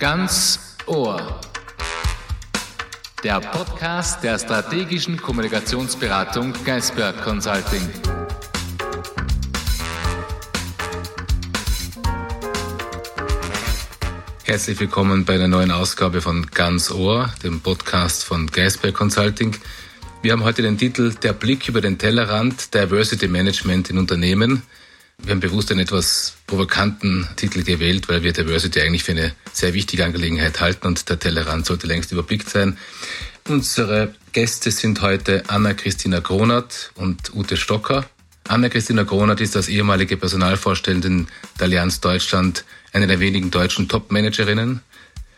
Ganz Ohr. Der Podcast der strategischen Kommunikationsberatung Geisberg Consulting. Herzlich willkommen bei einer neuen Ausgabe von Ganz Ohr, dem Podcast von Geisberg Consulting. Wir haben heute den Titel Der Blick über den Tellerrand Diversity Management in Unternehmen. Wir haben bewusst einen etwas provokanten Titel gewählt, weil wir Diversity eigentlich für eine sehr wichtige Angelegenheit halten und der Tellerrand sollte längst überblickt sein. Unsere Gäste sind heute Anna-Christina Gronert und Ute Stocker. Anna-Christina Gronert ist als ehemalige Personalvorständin der Allianz Deutschland eine der wenigen deutschen Top-Managerinnen.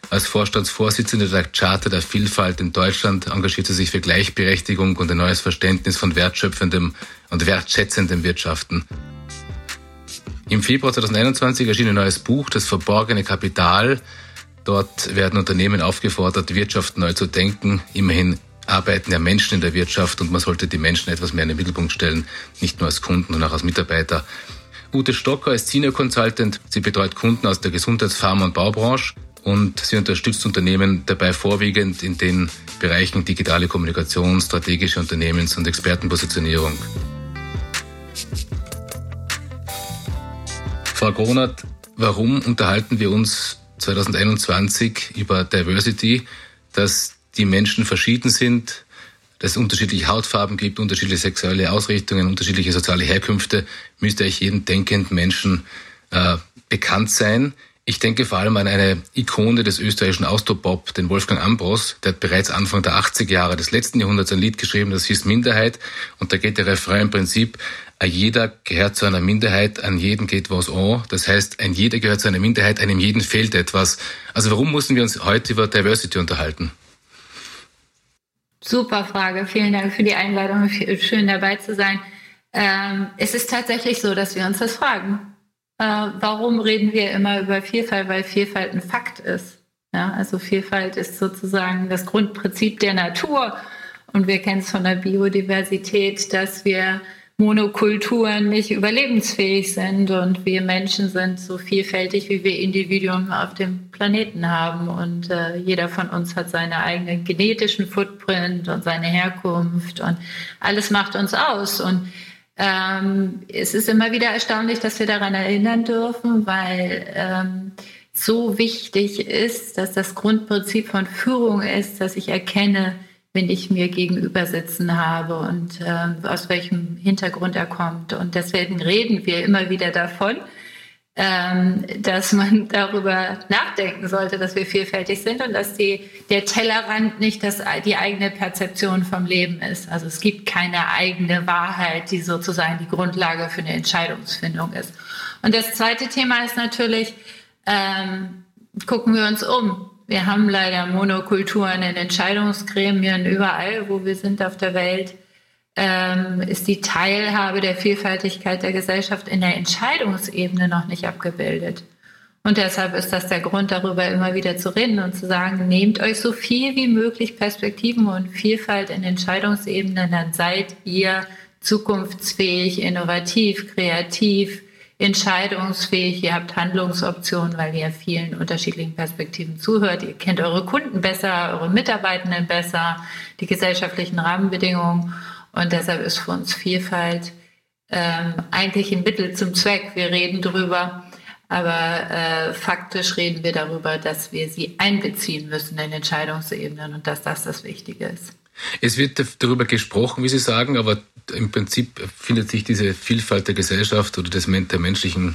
Als Vorstandsvorsitzende der Charta der Vielfalt in Deutschland engagiert sie sich für Gleichberechtigung und ein neues Verständnis von wertschöpfendem und wertschätzendem Wirtschaften. Im Februar 2021 erschien ein neues Buch, Das verborgene Kapital. Dort werden Unternehmen aufgefordert, Wirtschaft neu zu denken. Immerhin arbeiten ja Menschen in der Wirtschaft und man sollte die Menschen etwas mehr in den Mittelpunkt stellen, nicht nur als Kunden, sondern auch als Mitarbeiter. Ute Stocker ist Senior Consultant. Sie betreut Kunden aus der Gesundheits-, Pharma- und Baubranche und sie unterstützt Unternehmen dabei vorwiegend in den Bereichen digitale Kommunikation, strategische Unternehmens- und Expertenpositionierung. Frau Gronert, warum unterhalten wir uns 2021 über Diversity, dass die Menschen verschieden sind, dass es unterschiedliche Hautfarben gibt, unterschiedliche sexuelle Ausrichtungen, unterschiedliche soziale Herkünfte, müsste eigentlich jedem denkenden Menschen äh, bekannt sein. Ich denke vor allem an eine Ikone des österreichischen Austropop, den Wolfgang Ambros. Der hat bereits Anfang der 80er Jahre des letzten Jahrhunderts ein Lied geschrieben, das hieß Minderheit. Und da geht der Refrain im Prinzip, jeder gehört zu einer Minderheit, an jeden geht was an. Das heißt, ein jeder gehört zu einer Minderheit, einem jeden fehlt etwas. Also warum müssen wir uns heute über Diversity unterhalten? Super Frage. Vielen Dank für die Einladung. Schön dabei zu sein. Ähm, es ist tatsächlich so, dass wir uns das fragen. Äh, warum reden wir immer über Vielfalt? Weil Vielfalt ein Fakt ist. Ja, also Vielfalt ist sozusagen das Grundprinzip der Natur. Und wir kennen es von der Biodiversität, dass wir Monokulturen nicht überlebensfähig sind und wir Menschen sind so vielfältig, wie wir Individuen auf dem Planeten haben. Und äh, jeder von uns hat seine eigenen genetischen Footprint und seine Herkunft und alles macht uns aus. Und ähm, es ist immer wieder erstaunlich, dass wir daran erinnern dürfen, weil ähm, so wichtig ist, dass das Grundprinzip von Führung ist, dass ich erkenne, wenn ich mir gegenüber sitzen habe und äh, aus welchem Hintergrund er kommt. Und deswegen reden wir immer wieder davon ähm, dass man darüber nachdenken sollte, dass wir vielfältig sind und dass die, der Tellerrand nicht das, die eigene Perzeption vom Leben ist. Also es gibt keine eigene Wahrheit, die sozusagen die Grundlage für eine Entscheidungsfindung ist. Und das zweite Thema ist natürlich, ähm, gucken wir uns um. Wir haben leider Monokulturen in Entscheidungsgremien überall, wo wir sind auf der Welt ähm, ist die Teilhabe der Vielfältigkeit der Gesellschaft in der Entscheidungsebene noch nicht abgebildet. Und deshalb ist das der Grund, darüber immer wieder zu reden und zu sagen, nehmt euch so viel wie möglich Perspektiven und Vielfalt in Entscheidungsebenen, dann seid ihr zukunftsfähig, innovativ, kreativ, entscheidungsfähig, ihr habt Handlungsoptionen, weil ihr vielen unterschiedlichen Perspektiven zuhört. Ihr kennt eure Kunden besser, eure Mitarbeitenden besser, die gesellschaftlichen Rahmenbedingungen. Und deshalb ist für uns Vielfalt ähm, eigentlich ein Mittel zum Zweck. Wir reden drüber, aber äh, faktisch reden wir darüber, dass wir sie einbeziehen müssen in Entscheidungsebenen und dass das das Wichtige ist. Es wird darüber gesprochen, wie Sie sagen, aber im Prinzip findet sich diese Vielfalt der Gesellschaft oder des, der menschlichen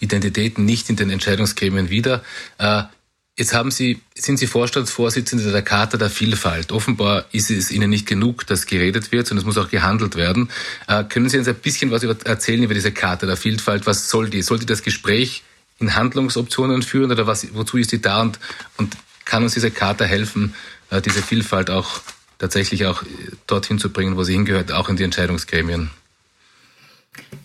Identitäten nicht in den Entscheidungsgremien wieder. Äh, Jetzt haben Sie, sind Sie Vorstandsvorsitzende der Charta der Vielfalt. Offenbar ist es Ihnen nicht genug, dass geredet wird, sondern es muss auch gehandelt werden. Äh, können Sie uns ein bisschen was über, erzählen über diese Charta der Vielfalt? Was soll die? Soll die das Gespräch in Handlungsoptionen führen oder was, wozu ist die da und, und kann uns diese Charta helfen, äh, diese Vielfalt auch tatsächlich auch äh, dorthin zu bringen, wo sie hingehört, auch in die Entscheidungsgremien?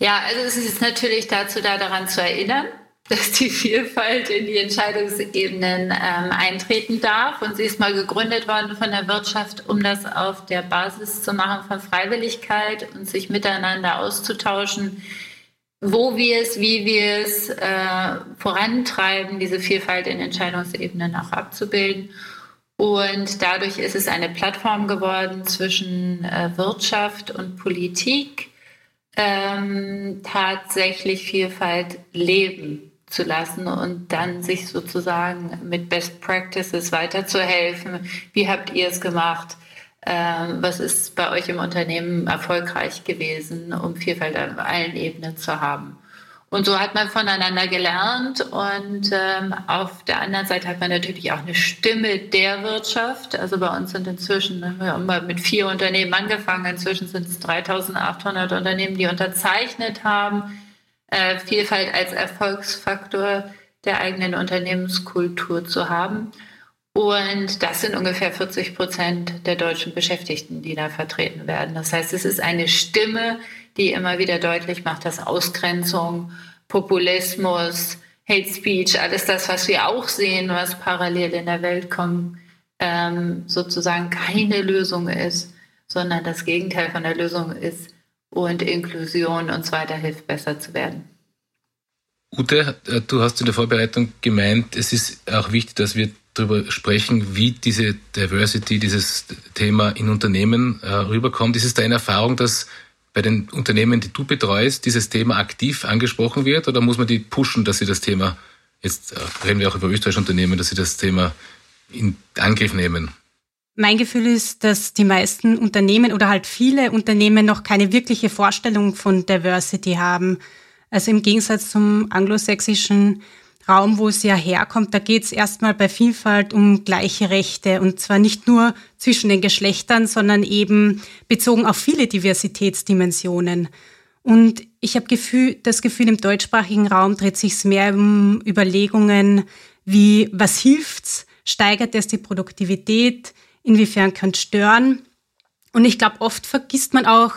Ja, also es ist natürlich dazu da, daran zu erinnern, dass die Vielfalt in die Entscheidungsebenen ähm, eintreten darf. Und sie ist mal gegründet worden von der Wirtschaft, um das auf der Basis zu machen von Freiwilligkeit und sich miteinander auszutauschen, wo wir es, wie wir es äh, vorantreiben, diese Vielfalt in Entscheidungsebenen auch abzubilden. Und dadurch ist es eine Plattform geworden zwischen äh, Wirtschaft und Politik, ähm, tatsächlich Vielfalt leben zu lassen und dann sich sozusagen mit Best Practices weiterzuhelfen. Wie habt ihr es gemacht? Ähm, was ist bei euch im Unternehmen erfolgreich gewesen, um Vielfalt auf allen Ebenen zu haben? Und so hat man voneinander gelernt und ähm, auf der anderen Seite hat man natürlich auch eine Stimme der Wirtschaft. Also bei uns sind inzwischen, wir haben mal mit vier Unternehmen angefangen, inzwischen sind es 3800 Unternehmen, die unterzeichnet haben, äh, Vielfalt als Erfolgsfaktor der eigenen Unternehmenskultur zu haben. Und das sind ungefähr 40 Prozent der deutschen Beschäftigten, die da vertreten werden. Das heißt, es ist eine Stimme, die immer wieder deutlich macht, dass Ausgrenzung, Populismus, Hate Speech, alles das, was wir auch sehen, was parallel in der Welt kommt, ähm, sozusagen keine Lösung ist, sondern das Gegenteil von der Lösung ist und Inklusion uns weiterhilft, besser zu werden. Ute, äh, du hast in der Vorbereitung gemeint, es ist auch wichtig, dass wir darüber sprechen, wie diese Diversity, dieses Thema in Unternehmen äh, rüberkommt. Ist es deine Erfahrung, dass bei den Unternehmen, die du betreust, dieses Thema aktiv angesprochen wird oder muss man die pushen, dass sie das Thema, jetzt äh, reden wir auch über österreichische Unternehmen, dass sie das Thema in Angriff nehmen? Mein Gefühl ist, dass die meisten Unternehmen oder halt viele Unternehmen noch keine wirkliche Vorstellung von Diversity haben. Also im Gegensatz zum anglosächsischen Raum, wo es ja herkommt, da geht es erstmal bei Vielfalt um gleiche Rechte und zwar nicht nur zwischen den Geschlechtern, sondern eben bezogen auf viele Diversitätsdimensionen. Und ich habe Gefühl, das Gefühl, im deutschsprachigen Raum dreht sich mehr um Überlegungen wie, was hilft's? Steigert es die Produktivität? Inwiefern kann es stören? Und ich glaube, oft vergisst man auch,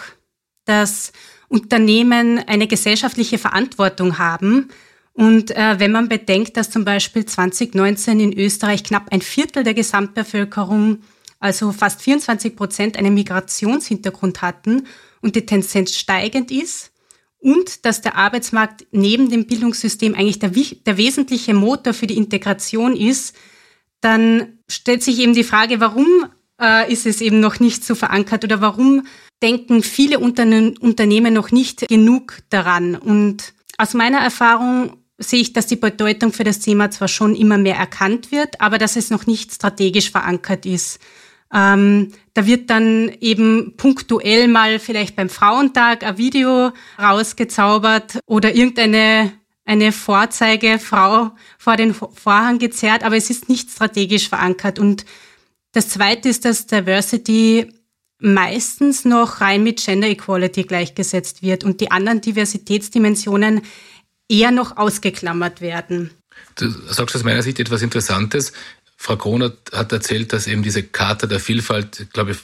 dass Unternehmen eine gesellschaftliche Verantwortung haben, und äh, wenn man bedenkt, dass zum Beispiel 2019 in Österreich knapp ein Viertel der Gesamtbevölkerung, also fast 24 Prozent, einen Migrationshintergrund hatten und die Tendenz steigend ist und dass der Arbeitsmarkt neben dem Bildungssystem eigentlich der, der wesentliche Motor für die Integration ist, dann stellt sich eben die Frage, warum äh, ist es eben noch nicht so verankert oder warum denken viele Unternehmen noch nicht genug daran? Und aus meiner Erfahrung sehe ich, dass die Bedeutung für das Thema zwar schon immer mehr erkannt wird, aber dass es noch nicht strategisch verankert ist. Ähm, da wird dann eben punktuell mal vielleicht beim Frauentag ein Video rausgezaubert oder irgendeine eine Vorzeigefrau vor den Vorhang gezerrt, aber es ist nicht strategisch verankert. Und das Zweite ist, dass Diversity meistens noch rein mit Gender Equality gleichgesetzt wird und die anderen Diversitätsdimensionen eher noch ausgeklammert werden. Du sagst aus meiner Sicht etwas Interessantes. Frau Kroner hat erzählt, dass eben diese Charta der Vielfalt, glaube ich,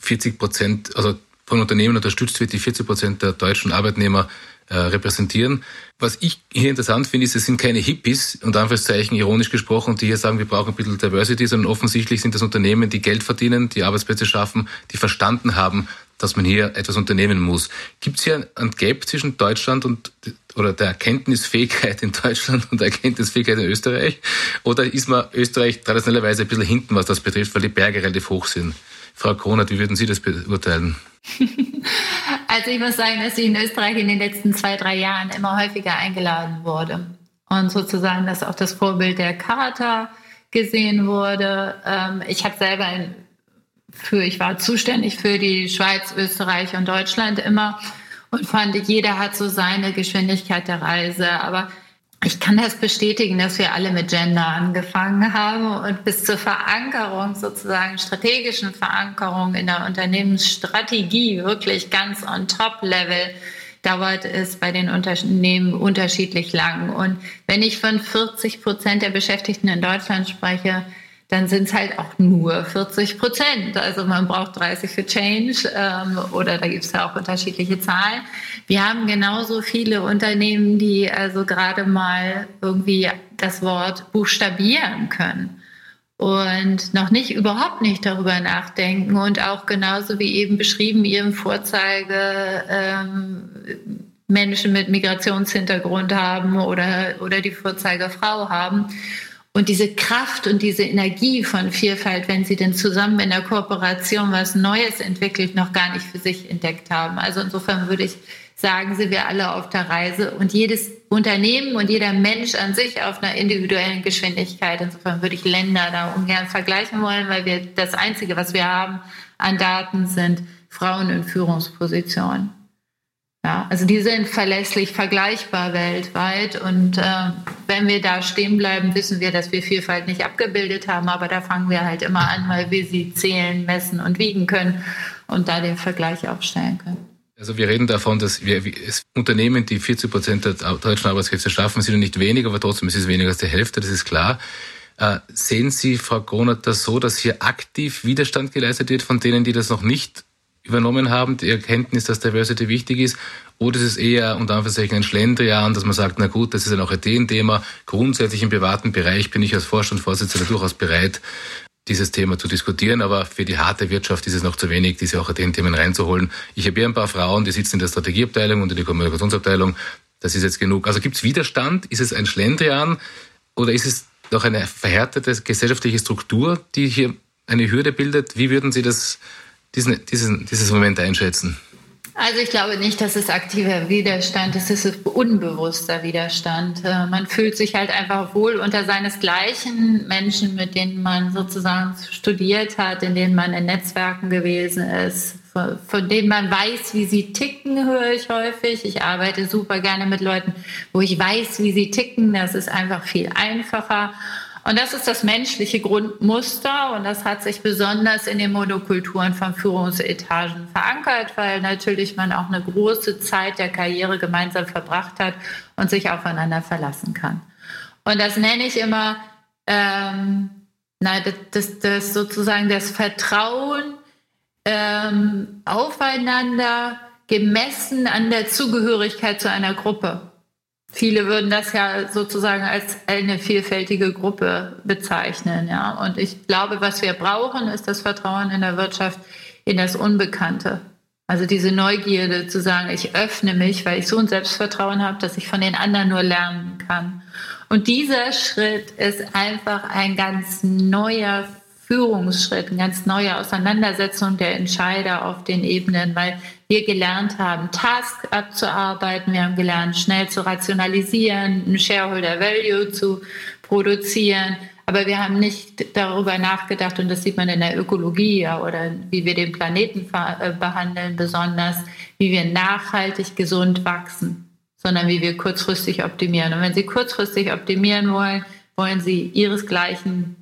40 Prozent, also von Unternehmen unterstützt wird, die 40 Prozent der deutschen Arbeitnehmer äh, repräsentieren. Was ich hier interessant finde, ist, es sind keine Hippies, unter Anführungszeichen ironisch gesprochen, die hier sagen, wir brauchen ein bisschen Diversity, sondern offensichtlich sind das Unternehmen, die Geld verdienen, die Arbeitsplätze schaffen, die verstanden haben, dass man hier etwas unternehmen muss. Gibt es hier ein Gap zwischen Deutschland und oder der Erkenntnisfähigkeit in Deutschland und der Erkenntnisfähigkeit in Österreich? Oder ist man Österreich traditionellerweise ein bisschen hinten, was das betrifft, weil die Berge relativ hoch sind? Frau Kronert, wie würden Sie das beurteilen? Also ich muss sagen, dass ich in Österreich in den letzten zwei, drei Jahren immer häufiger eingeladen wurde. Und sozusagen, dass auch das Vorbild der Charta gesehen wurde. Ähm, ich habe selber für, ich war zuständig für die Schweiz, Österreich und Deutschland immer und fand, jeder hat so seine Geschwindigkeit der Reise. Aber ich kann das bestätigen, dass wir alle mit Gender angefangen haben und bis zur Verankerung, sozusagen strategischen Verankerung in der Unternehmensstrategie, wirklich ganz on top Level, dauert es bei den Unternehmen unterschiedlich lang. Und wenn ich von 40 Prozent der Beschäftigten in Deutschland spreche, dann sind es halt auch nur 40 Prozent. Also man braucht 30 für Change ähm, oder da gibt es ja auch unterschiedliche Zahlen. Wir haben genauso viele Unternehmen, die also gerade mal irgendwie das Wort buchstabieren können und noch nicht überhaupt nicht darüber nachdenken und auch genauso wie eben beschrieben ihrem Vorzeige ähm, Menschen mit Migrationshintergrund haben oder, oder die Vorzeigefrau haben. Und diese Kraft und diese Energie von Vielfalt, wenn sie denn zusammen in der Kooperation was Neues entwickelt, noch gar nicht für sich entdeckt haben. Also insofern würde ich sagen, sind wir alle auf der Reise und jedes Unternehmen und jeder Mensch an sich auf einer individuellen Geschwindigkeit. Insofern würde ich Länder da ungern vergleichen wollen, weil wir das Einzige, was wir haben an Daten, sind Frauen in Führungspositionen. Ja, also die sind verlässlich vergleichbar weltweit. Und äh, wenn wir da stehen bleiben, wissen wir, dass wir Vielfalt nicht abgebildet haben. Aber da fangen wir halt immer an, weil wir sie zählen, messen und wiegen können und da den Vergleich aufstellen können. Also wir reden davon, dass wir es Unternehmen, die 40 Prozent der deutschen Arbeitskräfte schaffen, sind nicht weniger, aber trotzdem ist es weniger als die Hälfte, das ist klar. Äh, sehen Sie, Frau Gronert, das so, dass hier aktiv Widerstand geleistet wird von denen, die das noch nicht übernommen haben, die Erkenntnis, dass Diversity wichtig ist? Oder ist es eher unter Anführungszeichen ein Schlendrian, dass man sagt, na gut, das ist ja auch ein Thema. Grundsätzlich im privaten Bereich bin ich als Vorstandsvorsitzender durchaus bereit, dieses Thema zu diskutieren, aber für die harte Wirtschaft ist es noch zu wenig, diese auch den Themen reinzuholen. Ich habe hier ein paar Frauen, die sitzen in der Strategieabteilung und in der Kommunikationsabteilung. Das ist jetzt genug. Also gibt es Widerstand? Ist es ein Schlendrian oder ist es doch eine verhärtete gesellschaftliche Struktur, die hier eine Hürde bildet? Wie würden Sie das diesen, diesen, dieses Moment einschätzen? Also ich glaube nicht, dass es aktiver Widerstand ist, es ist unbewusster Widerstand. Äh, man fühlt sich halt einfach wohl unter seinesgleichen Menschen, mit denen man sozusagen studiert hat, in denen man in Netzwerken gewesen ist, von denen man weiß, wie sie ticken, höre ich häufig. Ich arbeite super gerne mit Leuten, wo ich weiß, wie sie ticken. Das ist einfach viel einfacher. Und das ist das menschliche Grundmuster und das hat sich besonders in den Monokulturen von Führungsetagen verankert, weil natürlich man auch eine große Zeit der Karriere gemeinsam verbracht hat und sich aufeinander verlassen kann. Und das nenne ich immer, ähm, nein, das, das, das sozusagen das Vertrauen ähm, aufeinander gemessen an der Zugehörigkeit zu einer Gruppe. Viele würden das ja sozusagen als eine vielfältige Gruppe bezeichnen, ja. Und ich glaube, was wir brauchen, ist das Vertrauen in der Wirtschaft in das Unbekannte. Also diese Neugierde zu sagen, ich öffne mich, weil ich so ein Selbstvertrauen habe, dass ich von den anderen nur lernen kann. Und dieser Schritt ist einfach ein ganz neuer Führungsschritt, eine ganz neue Auseinandersetzung der Entscheider auf den Ebenen, weil wir gelernt haben, Tasks abzuarbeiten, wir haben gelernt, schnell zu rationalisieren, ein Shareholder Value zu produzieren. Aber wir haben nicht darüber nachgedacht, und das sieht man in der Ökologie ja, oder wie wir den Planeten äh, behandeln, besonders, wie wir nachhaltig gesund wachsen, sondern wie wir kurzfristig optimieren. Und wenn Sie kurzfristig optimieren wollen, wollen Sie Ihresgleichen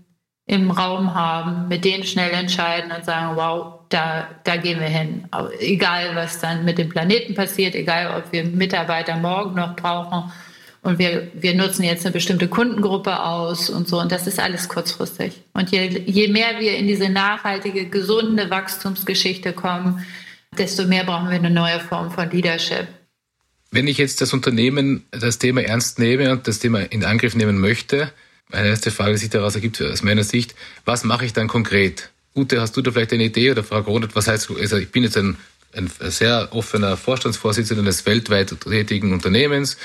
im Raum haben, mit denen schnell entscheiden und sagen, wow, da, da gehen wir hin. Egal, was dann mit dem Planeten passiert, egal, ob wir Mitarbeiter morgen noch brauchen und wir, wir nutzen jetzt eine bestimmte Kundengruppe aus und so. Und das ist alles kurzfristig. Und je, je mehr wir in diese nachhaltige, gesunde Wachstumsgeschichte kommen, desto mehr brauchen wir eine neue Form von Leadership. Wenn ich jetzt das Unternehmen das Thema ernst nehme und das Thema in Angriff nehmen möchte, meine erste Frage, die sich daraus ergibt, aus meiner Sicht, was mache ich dann konkret? Ute, hast du da vielleicht eine Idee oder Frau Gronet, was heißt, also ich bin jetzt ein, ein sehr offener Vorstandsvorsitzender eines weltweit tätigen Unternehmens.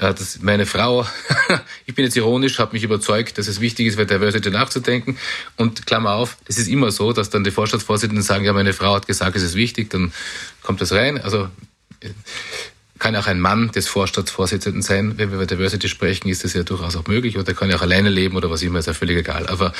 Ja, das, meine Frau, ich bin jetzt ironisch, hat mich überzeugt, dass es wichtig ist, bei Diversity nachzudenken. Und Klammer auf, es ist immer so, dass dann die Vorstandsvorsitzenden sagen, ja, meine Frau hat gesagt, es ist wichtig, dann kommt das rein. Also kann auch ein Mann des Vorstandsvorsitzenden sein. Wenn wir über Diversity sprechen, ist das ja durchaus auch möglich. Oder kann ja auch alleine leben oder was immer, ist ja völlig egal. Aber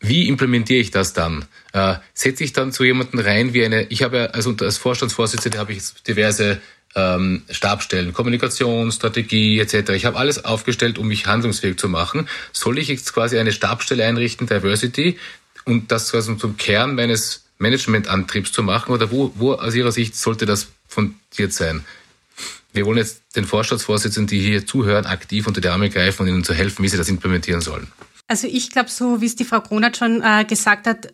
wie implementiere ich das dann? Äh, setze ich dann zu jemanden rein wie eine, ich habe ja, also als Vorstandsvorsitzende habe ich diverse ähm, Stabstellen, Kommunikation, Strategie etc. Ich habe alles aufgestellt, um mich handlungsfähig zu machen. Soll ich jetzt quasi eine Stabstelle einrichten, Diversity, und das quasi zum Kern meines Managementantriebs zu machen? Oder wo, wo aus Ihrer Sicht sollte das fundiert sein? Wir wollen jetzt den Vorstandsvorsitzenden, die hier zuhören, aktiv unter die Arme greifen und ihnen zu helfen, wie sie das implementieren sollen. Also ich glaube, so wie es die Frau Kronert schon äh, gesagt hat,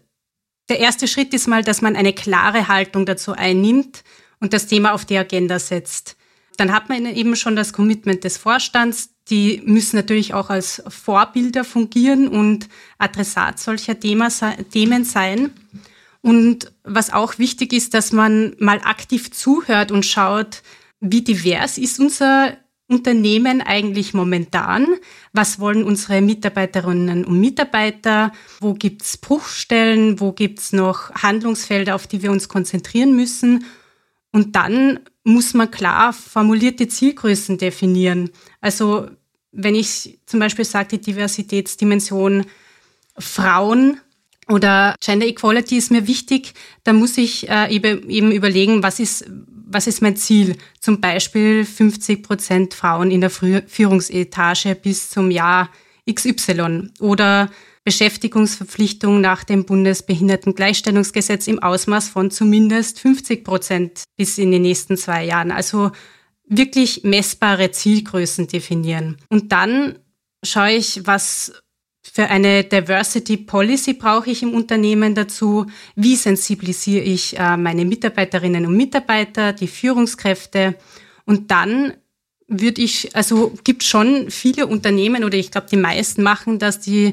der erste Schritt ist mal, dass man eine klare Haltung dazu einnimmt und das Thema auf die Agenda setzt. Dann hat man eben schon das Commitment des Vorstands. Die müssen natürlich auch als Vorbilder fungieren und Adressat solcher Thema, Themen sein. Und was auch wichtig ist, dass man mal aktiv zuhört und schaut, wie divers ist unser Unternehmen eigentlich momentan? Was wollen unsere Mitarbeiterinnen und Mitarbeiter? Wo gibt's Bruchstellen? Wo gibt's noch Handlungsfelder, auf die wir uns konzentrieren müssen? Und dann muss man klar formulierte Zielgrößen definieren. Also wenn ich zum Beispiel sage, die Diversitätsdimension Frauen oder Gender Equality ist mir wichtig, dann muss ich äh, eben überlegen, was ist, was ist mein Ziel? Zum Beispiel 50 Prozent Frauen in der Führungsetage bis zum Jahr XY oder Beschäftigungsverpflichtung nach dem Bundesbehindertengleichstellungsgesetz im Ausmaß von zumindest 50 Prozent bis in den nächsten zwei Jahren. Also wirklich messbare Zielgrößen definieren. Und dann schaue ich, was für eine Diversity Policy brauche ich im Unternehmen dazu? Wie sensibilisiere ich äh, meine Mitarbeiterinnen und Mitarbeiter, die Führungskräfte? Und dann würde ich, also gibt schon viele Unternehmen oder ich glaube, die meisten machen das, die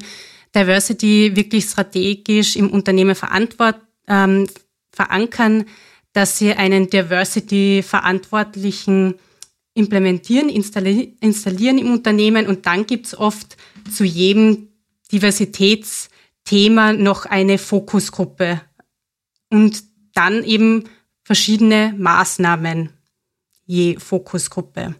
Diversity wirklich strategisch im Unternehmen verantwort, ähm, verankern, dass sie einen Diversity-Verantwortlichen implementieren, installi installieren im Unternehmen und dann gibt es oft zu jedem Diversitätsthema noch eine Fokusgruppe und dann eben verschiedene Maßnahmen je Fokusgruppe.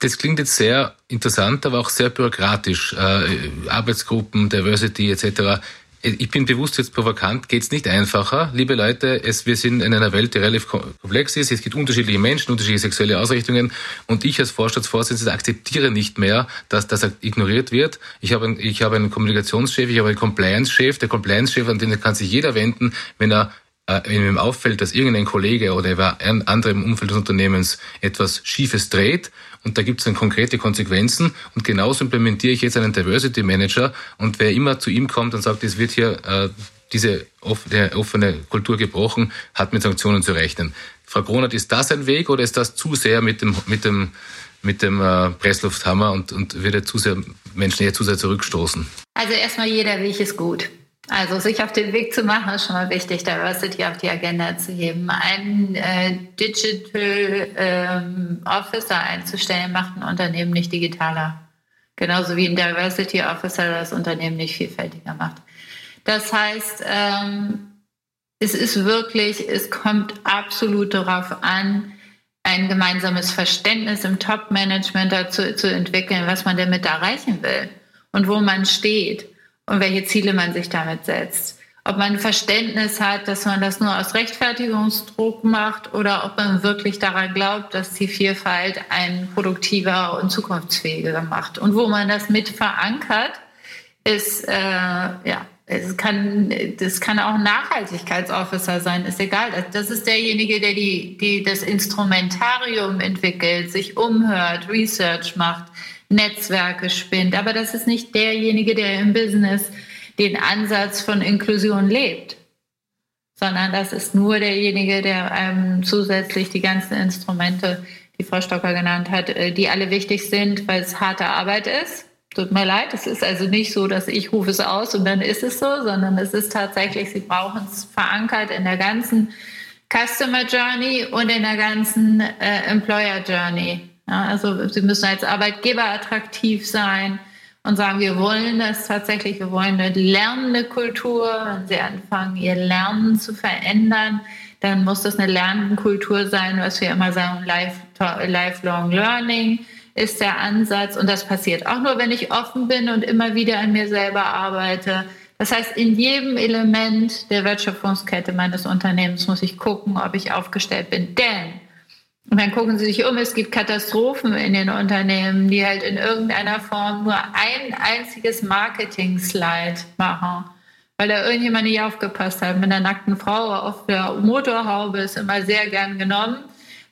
Das klingt jetzt sehr interessant, aber auch sehr bürokratisch. Äh, Arbeitsgruppen, Diversity etc. Ich bin bewusst jetzt provokant, geht's nicht einfacher. Liebe Leute, es, wir sind in einer Welt, die relativ komplex ist. Es gibt unterschiedliche Menschen, unterschiedliche sexuelle Ausrichtungen. Und ich als Vorstandsvorsitzender akzeptiere nicht mehr, dass das ignoriert wird. Ich habe, einen, ich habe einen Kommunikationschef, ich habe einen Compliance-Chef. Der Compliance-Chef, an den kann sich jeder wenden, wenn er äh, wenn ihm auffällt, dass irgendein Kollege oder ein anderer im Umfeld des Unternehmens etwas Schiefes dreht und da gibt es dann konkrete Konsequenzen und genauso implementiere ich jetzt einen Diversity Manager und wer immer zu ihm kommt und sagt, es wird hier äh, diese offene Kultur gebrochen, hat mit Sanktionen zu rechnen. Frau Kronert, ist das ein Weg oder ist das zu sehr mit dem, mit dem, mit dem äh, Presslufthammer und, und wird zu sehr, Menschen eher zu sehr zurückstoßen? Also erstmal jeder Weg ist gut. Also sich auf den Weg zu machen, ist schon mal wichtig, Diversity auf die Agenda zu heben. Einen äh, Digital ähm, Officer einzustellen, macht ein Unternehmen nicht digitaler. Genauso wie ein Diversity Officer das Unternehmen nicht vielfältiger macht. Das heißt, ähm, es ist wirklich, es kommt absolut darauf an, ein gemeinsames Verständnis im Top-Management dazu zu entwickeln, was man damit erreichen will und wo man steht und welche Ziele man sich damit setzt. Ob man Verständnis hat, dass man das nur aus Rechtfertigungsdruck macht oder ob man wirklich daran glaubt, dass die Vielfalt ein produktiver und zukunftsfähiger macht. Und wo man das mit verankert, ist, äh, ja, es kann, das kann auch ein Nachhaltigkeitsofficer sein, ist egal. Das ist derjenige, der die, die das Instrumentarium entwickelt, sich umhört, Research macht, Netzwerke spinnt. Aber das ist nicht derjenige, der im Business den Ansatz von Inklusion lebt, sondern das ist nur derjenige, der einem zusätzlich die ganzen Instrumente, die Frau Stocker genannt hat, äh, die alle wichtig sind, weil es harte Arbeit ist. Tut mir leid, es ist also nicht so, dass ich rufe es aus und dann ist es so, sondern es ist tatsächlich, Sie brauchen es verankert in der ganzen Customer Journey und in der ganzen äh, Employer Journey. Ja, also sie müssen als Arbeitgeber attraktiv sein und sagen, wir wollen das tatsächlich, wir wollen eine lernende Kultur. Wenn sie anfangen, ihr Lernen zu verändern, dann muss das eine lernende Kultur sein, was wir immer sagen, life, lifelong learning ist der Ansatz. Und das passiert auch nur, wenn ich offen bin und immer wieder an mir selber arbeite. Das heißt, in jedem Element der Wertschöpfungskette meines Unternehmens muss ich gucken, ob ich aufgestellt bin. Denn und dann gucken Sie sich um, es gibt Katastrophen in den Unternehmen, die halt in irgendeiner Form nur ein einziges Marketing-Slide machen, weil da irgendjemand nicht aufgepasst hat. Mit einer nackten Frau auf der Motorhaube ist immer sehr gern genommen.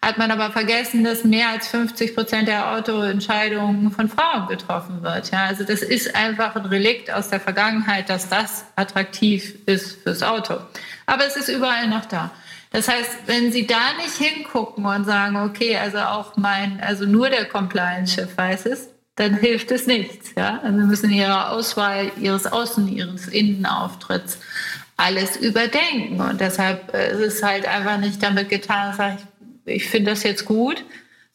Hat man aber vergessen, dass mehr als 50 Prozent der Autoentscheidungen von Frauen getroffen wird. Ja, also das ist einfach ein Relikt aus der Vergangenheit, dass das attraktiv ist fürs Auto. Aber es ist überall noch da. Das heißt, wenn Sie da nicht hingucken und sagen, okay, also auch mein, also nur der Compliance-Chef weiß es, dann hilft es nichts. Ja? Also müssen Ihre Auswahl Ihres Außen-, Ihres Innenauftritts alles überdenken. Und deshalb äh, ist es halt einfach nicht damit getan, sage ich, ich finde das jetzt gut,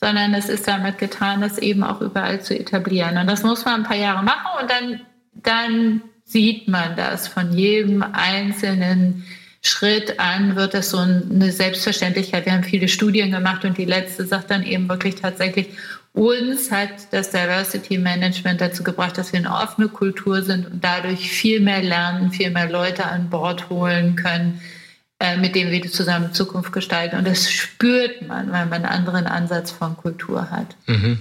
sondern es ist damit getan, das eben auch überall zu etablieren. Und das muss man ein paar Jahre machen und dann, dann sieht man das von jedem einzelnen Schritt an, wird das so eine Selbstverständlichkeit. Wir haben viele Studien gemacht und die letzte sagt dann eben wirklich tatsächlich, uns hat das Diversity Management dazu gebracht, dass wir eine offene Kultur sind und dadurch viel mehr lernen, viel mehr Leute an Bord holen können, äh, mit denen wir zusammen Zukunft gestalten. Und das spürt man, weil man einen anderen Ansatz von Kultur hat. Mhm.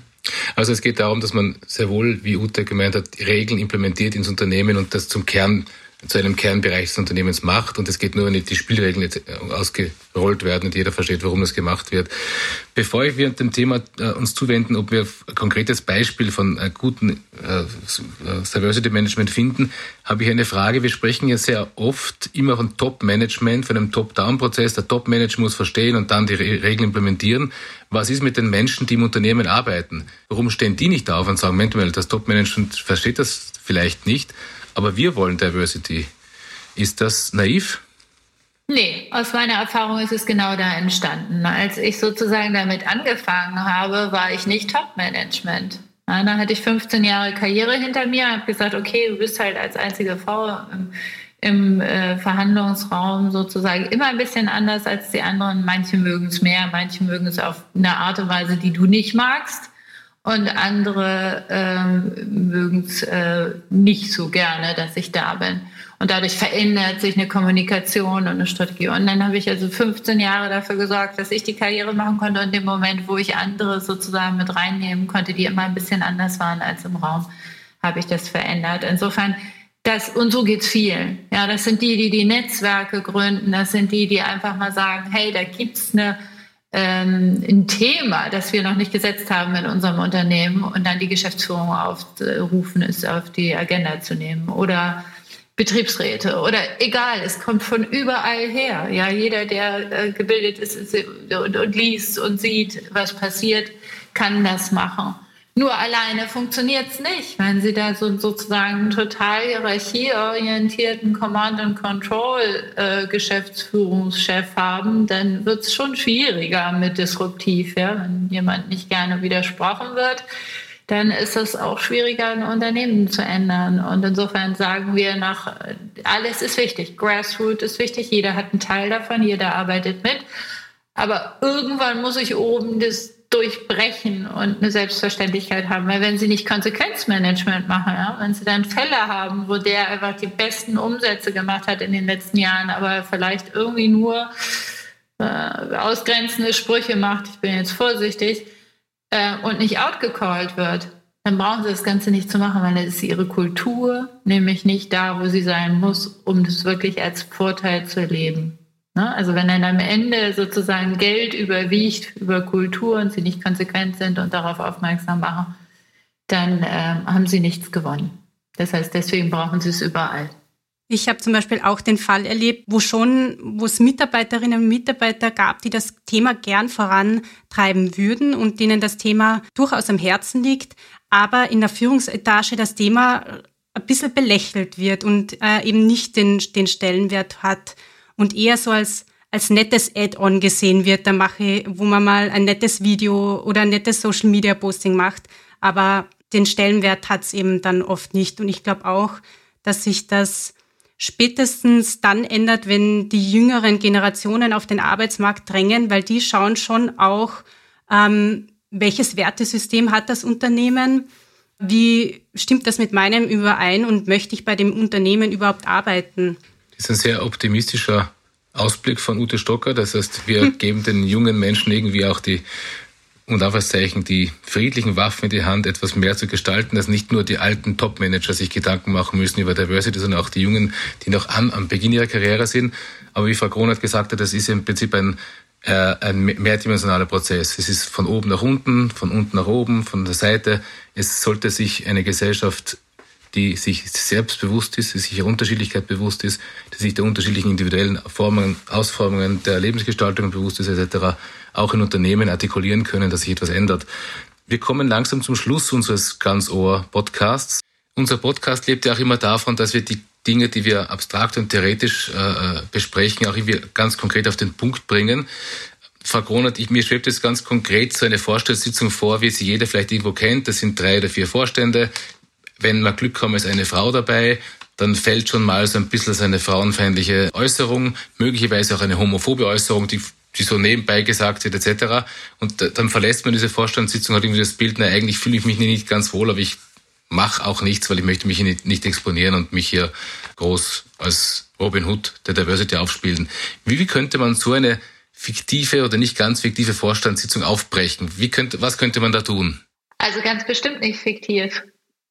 Also es geht darum, dass man sehr wohl, wie Ute gemeint hat, Regeln implementiert ins Unternehmen und das zum Kern zu einem Kernbereich des Unternehmens macht. Und es geht nur, wenn die Spielregeln jetzt äh, ausgerollt werden und jeder versteht, warum das gemacht wird. Bevor wir dem Thema äh, uns zuwenden, ob wir ein konkretes Beispiel von äh, guten äh, Diversity Management finden, habe ich eine Frage. Wir sprechen ja sehr oft immer von Top-Management, von einem Top-Down-Prozess. Der Top-Manager muss verstehen und dann die Re Regeln implementieren. Was ist mit den Menschen, die im Unternehmen arbeiten? Warum stehen die nicht auf und sagen, Moment mal, das Top-Management versteht das vielleicht nicht? Aber wir wollen Diversity. Ist das naiv? Nee, aus meiner Erfahrung ist es genau da entstanden. Als ich sozusagen damit angefangen habe, war ich nicht Top-Management. Ja, dann hatte ich 15 Jahre Karriere hinter mir, habe gesagt, okay, du bist halt als einzige Frau im, im äh, Verhandlungsraum sozusagen immer ein bisschen anders als die anderen. Manche mögen es mehr, manche mögen es auf eine Art und Weise, die du nicht magst und andere ähm, mögen es äh, nicht so gerne, dass ich da bin. Und dadurch verändert sich eine Kommunikation und eine Strategie. Und dann habe ich also 15 Jahre dafür gesorgt, dass ich die Karriere machen konnte. Und im Moment, wo ich andere sozusagen mit reinnehmen konnte, die immer ein bisschen anders waren als im Raum, habe ich das verändert. Insofern, das, und so geht's vielen. Ja, das sind die, die die Netzwerke gründen. Das sind die, die einfach mal sagen, hey, da gibt's eine ähm, ein Thema, das wir noch nicht gesetzt haben in unserem Unternehmen und dann die Geschäftsführung aufrufen ist, auf die Agenda zu nehmen oder Betriebsräte oder egal, es kommt von überall her. Ja, jeder, der äh, gebildet ist, und liest und sieht, was passiert, kann das machen. Nur alleine funktioniert es nicht. Wenn Sie da so sozusagen total hierarchieorientierten Command and Control äh, Geschäftsführungschef haben, dann wird es schon schwieriger mit disruptiv. Ja? Wenn jemand nicht gerne widersprochen wird, dann ist es auch schwieriger, ein Unternehmen zu ändern. Und insofern sagen wir nach, alles ist wichtig. Grassroot ist wichtig. Jeder hat einen Teil davon. Jeder arbeitet mit. Aber irgendwann muss ich oben das durchbrechen und eine Selbstverständlichkeit haben. Weil wenn sie nicht Konsequenzmanagement machen, ja, wenn sie dann Fälle haben, wo der einfach die besten Umsätze gemacht hat in den letzten Jahren, aber vielleicht irgendwie nur äh, ausgrenzende Sprüche macht, ich bin jetzt vorsichtig, äh, und nicht outgecallt wird, dann brauchen sie das Ganze nicht zu machen, weil das ist ihre Kultur, nämlich nicht da, wo sie sein muss, um das wirklich als Vorteil zu erleben. Ne? Also wenn dann am Ende sozusagen Geld überwiegt über Kultur und sie nicht konsequent sind und darauf aufmerksam machen, dann ähm, haben sie nichts gewonnen. Das heißt, deswegen brauchen sie es überall. Ich habe zum Beispiel auch den Fall erlebt, wo schon, wo es Mitarbeiterinnen und Mitarbeiter gab, die das Thema gern vorantreiben würden und denen das Thema durchaus am Herzen liegt, aber in der Führungsetage das Thema ein bisschen belächelt wird und äh, eben nicht den, den Stellenwert hat, und eher so als, als nettes Add-on gesehen wird. Da mache, wo man mal ein nettes Video oder ein nettes Social Media Posting macht. Aber den Stellenwert hat es eben dann oft nicht. Und ich glaube auch, dass sich das spätestens dann ändert, wenn die jüngeren Generationen auf den Arbeitsmarkt drängen, weil die schauen schon auch, ähm, welches Wertesystem hat das Unternehmen, wie stimmt das mit meinem überein und möchte ich bei dem Unternehmen überhaupt arbeiten? Das ist ein sehr optimistischer Ausblick von Ute Stocker. Das heißt, wir geben den jungen Menschen irgendwie auch die und Anführungszeichen die friedlichen Waffen in die Hand, etwas mehr zu gestalten, dass nicht nur die alten Top-Manager sich Gedanken machen müssen über Diversity, sondern auch die Jungen, die noch an, am Beginn ihrer Karriere sind. Aber wie Frau Kronert gesagt hat, das ist im Prinzip ein, äh, ein mehrdimensionaler Prozess. Es ist von oben nach unten, von unten nach oben, von der Seite. Es sollte sich eine Gesellschaft die sich selbst bewusst ist, die sich ihrer Unterschiedlichkeit bewusst ist, die sich der unterschiedlichen individuellen Formen, Ausformungen der Lebensgestaltung bewusst ist, etc., auch in Unternehmen artikulieren können, dass sich etwas ändert. Wir kommen langsam zum Schluss unseres Ganz Ohr Podcasts. Unser Podcast lebt ja auch immer davon, dass wir die Dinge, die wir abstrakt und theoretisch äh besprechen, auch irgendwie ganz konkret auf den Punkt bringen. Frau Gronert, ich, mir schwebt jetzt ganz konkret so eine Vorstandssitzung vor, wie sie jeder vielleicht irgendwo kennt. Das sind drei oder vier Vorstände. Wenn wir Glück haben, ist eine Frau dabei. Dann fällt schon mal so ein bisschen so eine frauenfeindliche Äußerung, möglicherweise auch eine homophobe Äußerung, die die so nebenbei gesagt wird, etc. Und dann verlässt man diese Vorstandssitzung, hat irgendwie das Bild, na, eigentlich fühle ich mich nicht ganz wohl, aber ich mache auch nichts, weil ich möchte mich nicht, nicht exponieren und mich hier groß als Robin Hood der Diversity aufspielen. Wie, wie könnte man so eine fiktive oder nicht ganz fiktive Vorstandssitzung aufbrechen? Wie könnte, was könnte man da tun? Also ganz bestimmt nicht fiktiv,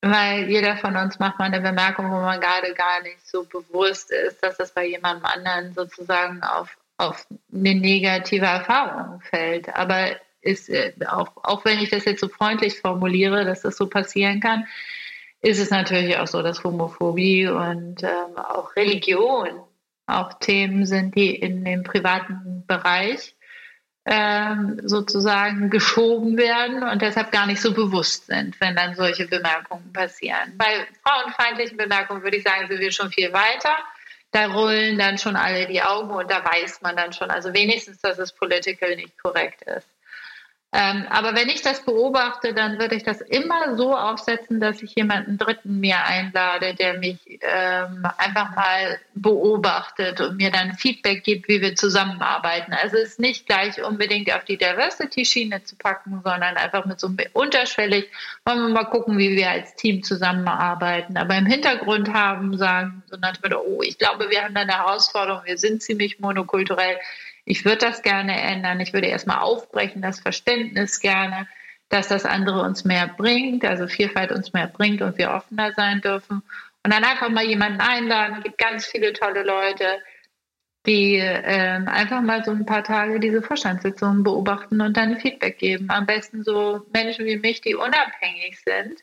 weil jeder von uns macht mal eine Bemerkung, wo man gerade gar nicht so bewusst ist, dass das bei jemandem anderen sozusagen auf, auf eine negative Erfahrung fällt. Aber ist, äh, auch, auch wenn ich das jetzt so freundlich formuliere, dass das so passieren kann, ist es natürlich auch so, dass Homophobie und ähm, auch Religion auch Themen sind, die in den privaten Bereich ähm, sozusagen geschoben werden und deshalb gar nicht so bewusst sind, wenn dann solche Bemerkungen passieren. Bei frauenfeindlichen Bemerkungen würde ich sagen, sind wir schon viel weiter. Da rollen dann schon alle die Augen und da weiß man dann schon, also wenigstens, dass es political nicht korrekt ist. Ähm, aber wenn ich das beobachte, dann würde ich das immer so aufsetzen, dass ich jemanden Dritten mir einlade, der mich ähm, einfach mal beobachtet und mir dann Feedback gibt, wie wir zusammenarbeiten. Also es ist nicht gleich unbedingt auf die Diversity-Schiene zu packen, sondern einfach mit so unterschwellig, wollen wir mal gucken, wie wir als Team zusammenarbeiten. Aber im Hintergrund haben, sagen, so nach oh, ich glaube, wir haben da eine Herausforderung, wir sind ziemlich monokulturell ich würde das gerne ändern. Ich würde erstmal aufbrechen, das Verständnis gerne, dass das andere uns mehr bringt, also Vielfalt uns mehr bringt und wir offener sein dürfen. Und dann einfach mal jemanden einladen. Es gibt ganz viele tolle Leute, die äh, einfach mal so ein paar Tage diese Vorstandssitzungen beobachten und dann Feedback geben. Am besten so Menschen wie mich, die unabhängig sind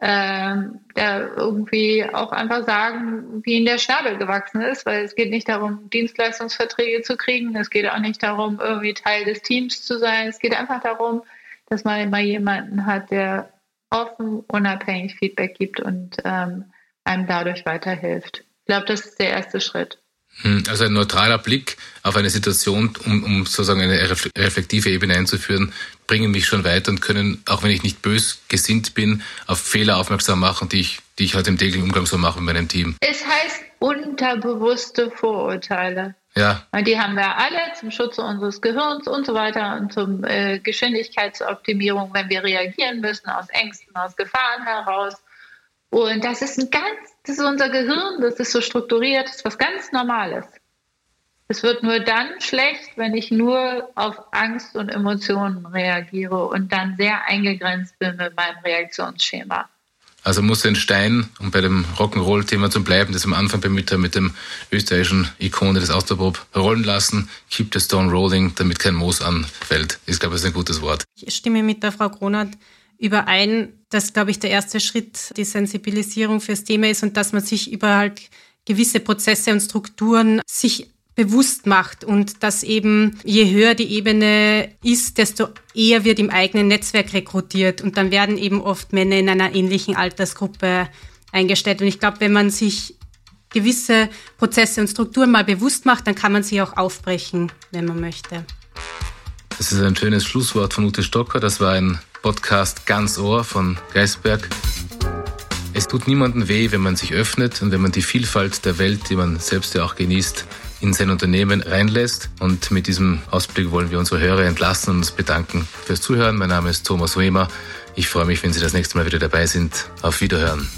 ähm, da irgendwie auch einfach sagen, wie ihnen der Schnabel gewachsen ist, weil es geht nicht darum, Dienstleistungsverträge zu kriegen, es geht auch nicht darum, irgendwie Teil des Teams zu sein, es geht einfach darum, dass man immer jemanden hat, der offen, unabhängig Feedback gibt und ähm, einem dadurch weiterhilft. Ich glaube, das ist der erste Schritt. Hm, also ein neutraler Blick auf eine Situation, um, um sozusagen eine reflektive Ebene einzuführen, bringen mich schon weiter und können, auch wenn ich nicht bös gesinnt bin, auf Fehler aufmerksam machen, die ich, die ich halt im täglichen Umgang so mache mit meinem Team. Es heißt unterbewusste Vorurteile. Ja. Und die haben wir alle zum Schutze unseres Gehirns und so weiter und zum äh, Geschwindigkeitsoptimierung, wenn wir reagieren müssen, aus Ängsten, aus Gefahren heraus. Und das ist ein ganz, das ist unser Gehirn, das ist so strukturiert, das ist was ganz Normales. Es wird nur dann schlecht, wenn ich nur auf Angst und Emotionen reagiere und dann sehr eingegrenzt bin mit meinem Reaktionsschema. Also muss den Stein, um bei dem Rock'n'Roll-Thema zu bleiben, das am Anfang bemüht habe, mit dem österreichischen Ikone des Austropop rollen lassen, keep the stone rolling, damit kein Moos anfällt. Ich glaube, das ist ein gutes Wort. Ich stimme mit der Frau Kronert überein, dass, glaube ich, der erste Schritt die Sensibilisierung fürs Thema ist und dass man sich über halt gewisse Prozesse und Strukturen sich bewusst macht und dass eben je höher die Ebene ist, desto eher wird im eigenen Netzwerk rekrutiert und dann werden eben oft Männer in einer ähnlichen Altersgruppe eingestellt. Und ich glaube, wenn man sich gewisse Prozesse und Strukturen mal bewusst macht, dann kann man sie auch aufbrechen, wenn man möchte. Das ist ein schönes Schlusswort von Ute Stocker. Das war ein Podcast Ganz Ohr von Geisberg. Es tut niemandem weh, wenn man sich öffnet und wenn man die Vielfalt der Welt, die man selbst ja auch genießt, in sein Unternehmen reinlässt. Und mit diesem Ausblick wollen wir unsere Hörer entlassen und uns bedanken fürs Zuhören. Mein Name ist Thomas Wehmer. Ich freue mich, wenn Sie das nächste Mal wieder dabei sind. Auf Wiederhören.